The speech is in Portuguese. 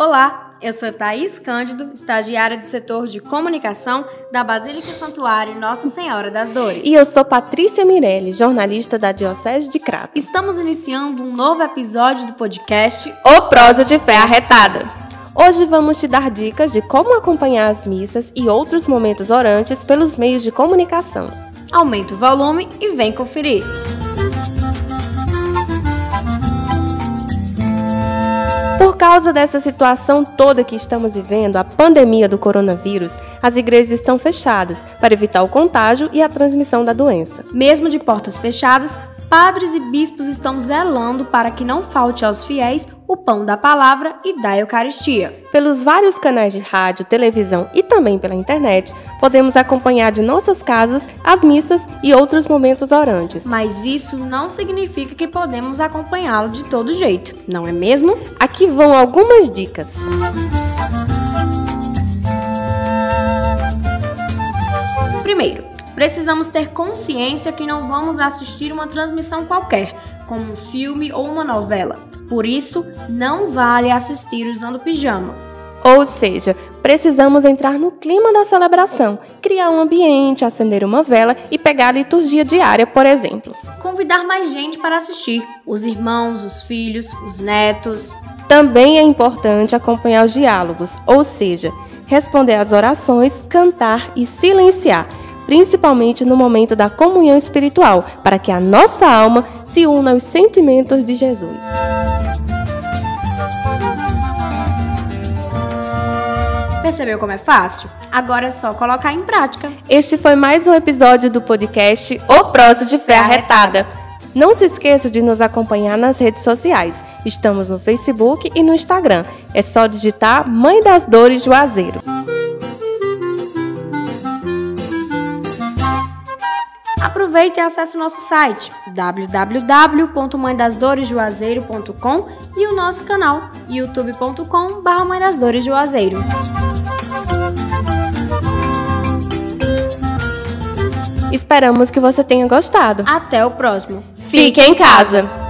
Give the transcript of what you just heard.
Olá, eu sou Thaís Cândido, estagiária do setor de comunicação da Basílica Santuário Nossa Senhora das Dores. E eu sou Patrícia Mirelli, jornalista da Diocese de Crato. Estamos iniciando um novo episódio do podcast O Prosa de Fé Arretada. Hoje vamos te dar dicas de como acompanhar as missas e outros momentos orantes pelos meios de comunicação. Aumenta o volume e vem conferir. Causa dessa situação toda que estamos vivendo, a pandemia do coronavírus, as igrejas estão fechadas para evitar o contágio e a transmissão da doença. Mesmo de portas fechadas, padres e bispos estão zelando para que não falte aos fiéis o pão da palavra e da Eucaristia. Pelos vários canais de rádio, televisão e também pela internet, podemos acompanhar de nossas casas as missas e outros momentos orantes. Mas isso não significa que podemos acompanhá-lo de todo jeito, não é mesmo? Aqui vão algumas dicas. Primeiro, precisamos ter consciência que não vamos assistir uma transmissão qualquer, como um filme ou uma novela. Por isso, não vale assistir usando pijama. Ou seja, precisamos entrar no clima da celebração, criar um ambiente, acender uma vela e pegar a liturgia diária, por exemplo. Convidar mais gente para assistir: os irmãos, os filhos, os netos. Também é importante acompanhar os diálogos, ou seja, responder às orações, cantar e silenciar, principalmente no momento da comunhão espiritual, para que a nossa alma se una aos sentimentos de Jesus. Percebeu como é fácil? Agora é só colocar em prática. Este foi mais um episódio do podcast O Prosa de Fé Arretada. Não se esqueça de nos acompanhar nas redes sociais. Estamos no Facebook e no Instagram. É só digitar Mãe das Dores Juazeiro. Aproveite e acesse o nosso site www.mãedasdoresjuazeiro.com e o nosso canal youtube.com.br Mãe das Dores Juazeiro. Esperamos que você tenha gostado. Até o próximo. Fique em casa!